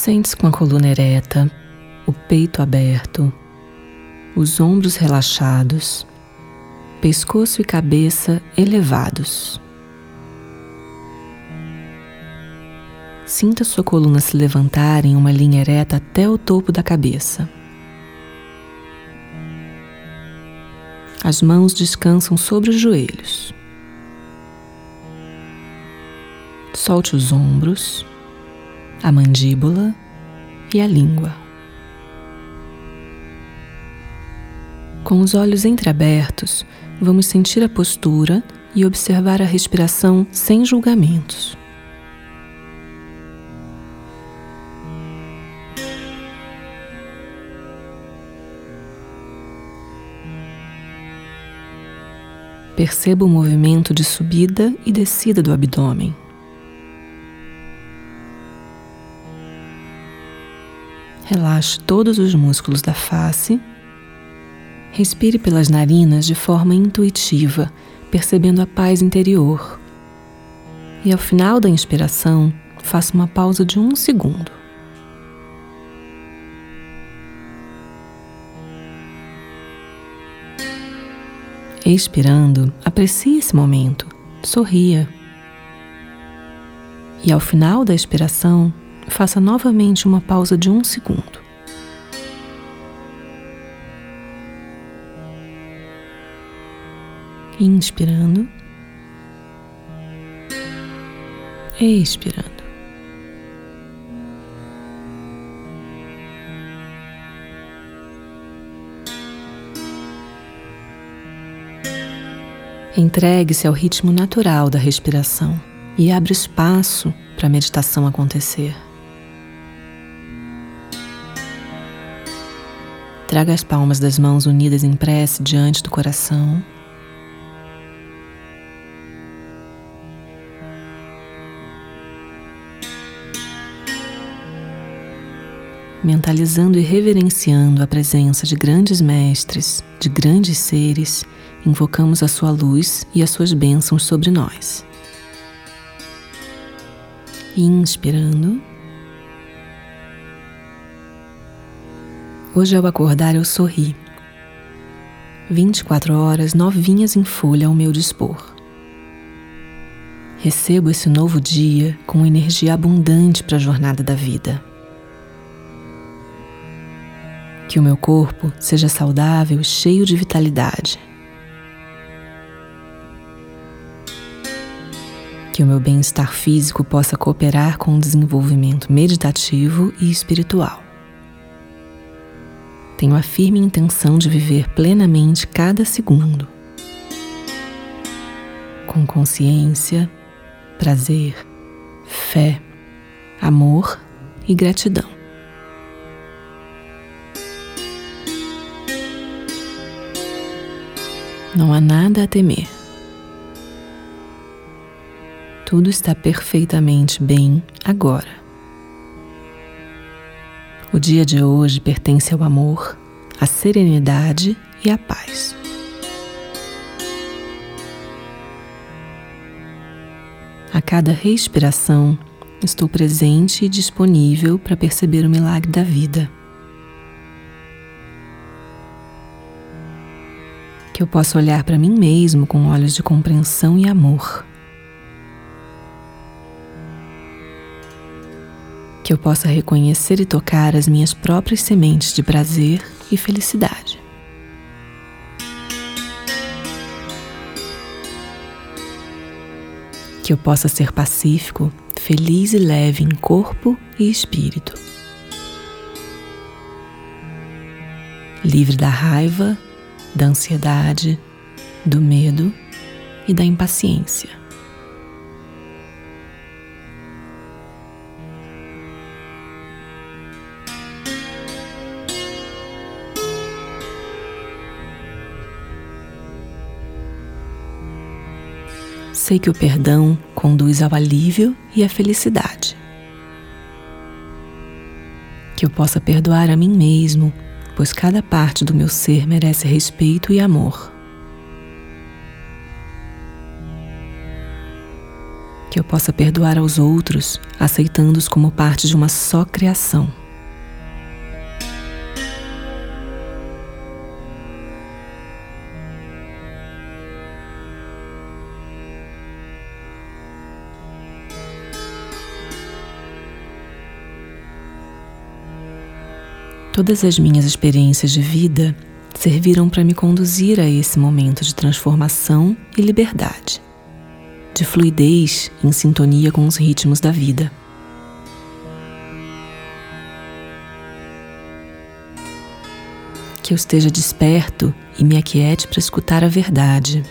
Sente-se com a coluna ereta, o peito aberto, os ombros relaxados, pescoço e cabeça elevados. Sinta sua coluna se levantar em uma linha ereta até o topo da cabeça. As mãos descansam sobre os joelhos. Solte os ombros, a mandíbula e a língua. Com os olhos entreabertos, vamos sentir a postura e observar a respiração sem julgamentos. Perceba o movimento de subida e descida do abdômen. Relaxe todos os músculos da face. Respire pelas narinas de forma intuitiva, percebendo a paz interior. E ao final da inspiração, faça uma pausa de um segundo. Expirando, aprecie esse momento, sorria. E ao final da expiração, faça novamente uma pausa de um segundo. Inspirando, expirando. Entregue-se ao ritmo natural da respiração e abre espaço para a meditação acontecer. Traga as palmas das mãos unidas em prece diante do coração. Mentalizando e reverenciando a presença de grandes mestres, de grandes seres invocamos a sua luz e as suas bênçãos sobre nós. Inspirando. Hoje ao acordar eu sorri. 24 horas novinhas em folha ao meu dispor. Recebo esse novo dia com energia abundante para a jornada da vida. Que o meu corpo seja saudável e cheio de vitalidade. que o meu bem-estar físico possa cooperar com o desenvolvimento meditativo e espiritual. Tenho a firme intenção de viver plenamente cada segundo, com consciência, prazer, fé, amor e gratidão. Não há nada a temer. Tudo está perfeitamente bem agora. O dia de hoje pertence ao amor, à serenidade e à paz. A cada respiração, estou presente e disponível para perceber o milagre da vida. Que eu possa olhar para mim mesmo com olhos de compreensão e amor. Que eu possa reconhecer e tocar as minhas próprias sementes de prazer e felicidade. Que eu possa ser pacífico, feliz e leve em corpo e espírito. Livre da raiva, da ansiedade, do medo e da impaciência. Sei que o perdão conduz ao alívio e à felicidade. Que eu possa perdoar a mim mesmo, pois cada parte do meu ser merece respeito e amor. Que eu possa perdoar aos outros, aceitando-os como parte de uma só criação. Todas as minhas experiências de vida serviram para me conduzir a esse momento de transformação e liberdade, de fluidez em sintonia com os ritmos da vida. Que eu esteja desperto e me aquiete para escutar a verdade.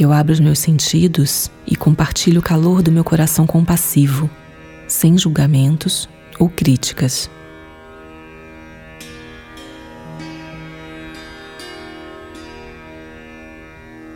Que eu abra os meus sentidos e compartilhe o calor do meu coração compassivo, sem julgamentos ou críticas.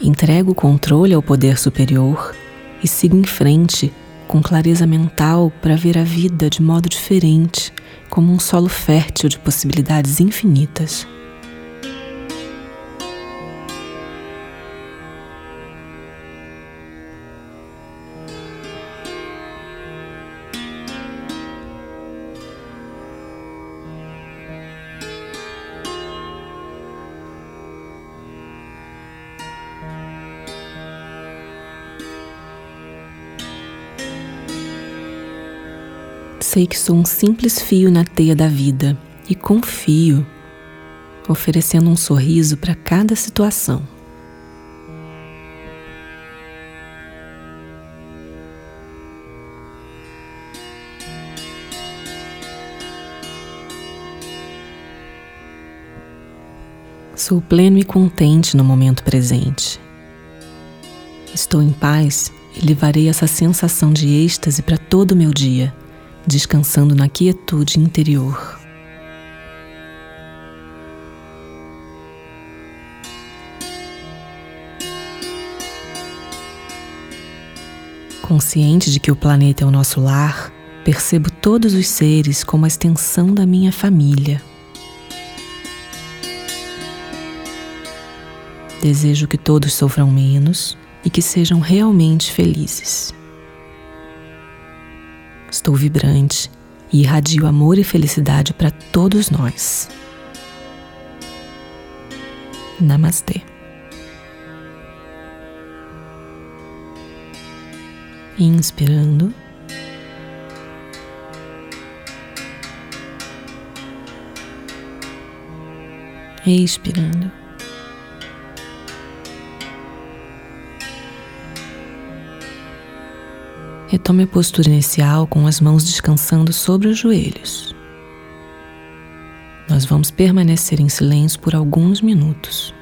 Entrego o controle ao poder superior e sigo em frente com clareza mental para ver a vida de modo diferente, como um solo fértil de possibilidades infinitas. Sei que sou um simples fio na teia da vida e confio, oferecendo um sorriso para cada situação. Sou pleno e contente no momento presente. Estou em paz e levarei essa sensação de êxtase para todo o meu dia descansando na quietude interior. Consciente de que o planeta é o nosso lar, percebo todos os seres como a extensão da minha família. Desejo que todos sofram menos e que sejam realmente felizes. Estou vibrante e irradio amor e felicidade para todos nós. Namastê. Inspirando. Expirando. Retome a postura inicial com as mãos descansando sobre os joelhos. Nós vamos permanecer em silêncio por alguns minutos.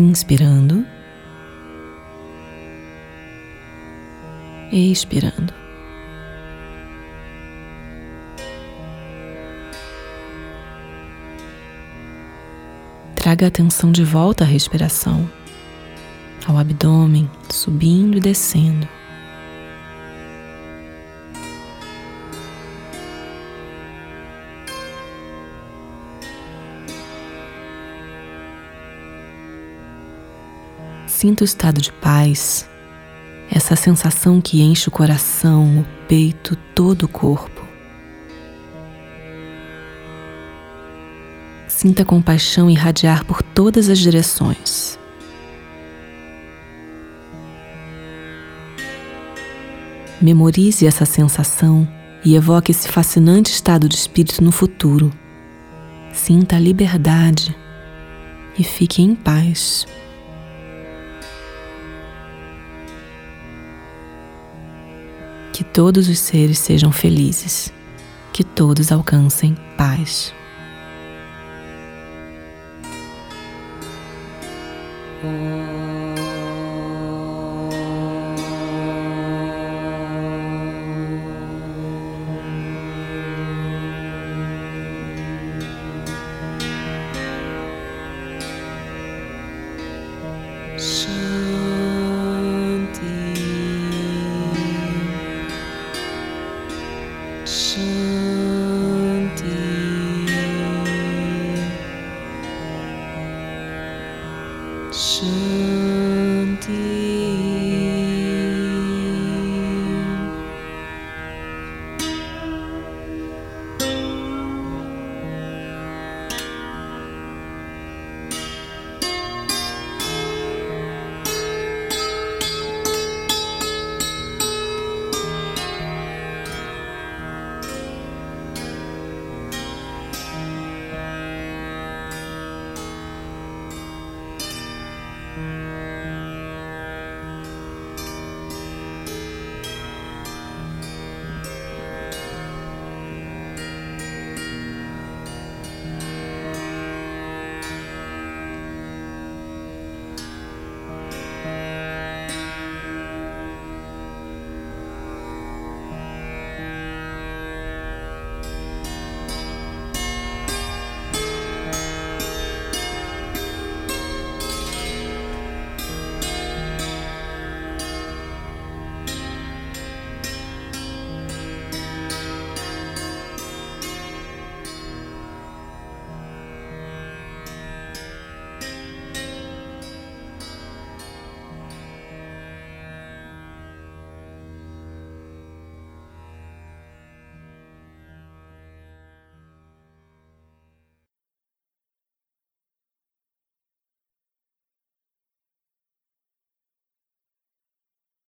Inspirando. Expirando. Traga a atenção de volta à respiração, ao abdômen, subindo e descendo. Sinta o estado de paz, essa sensação que enche o coração, o peito, todo o corpo. Sinta a compaixão irradiar por todas as direções. Memorize essa sensação e evoque esse fascinante estado de espírito no futuro. Sinta a liberdade e fique em paz. todos os seres sejam felizes, que todos alcancem paz. Hum. 圣地。Música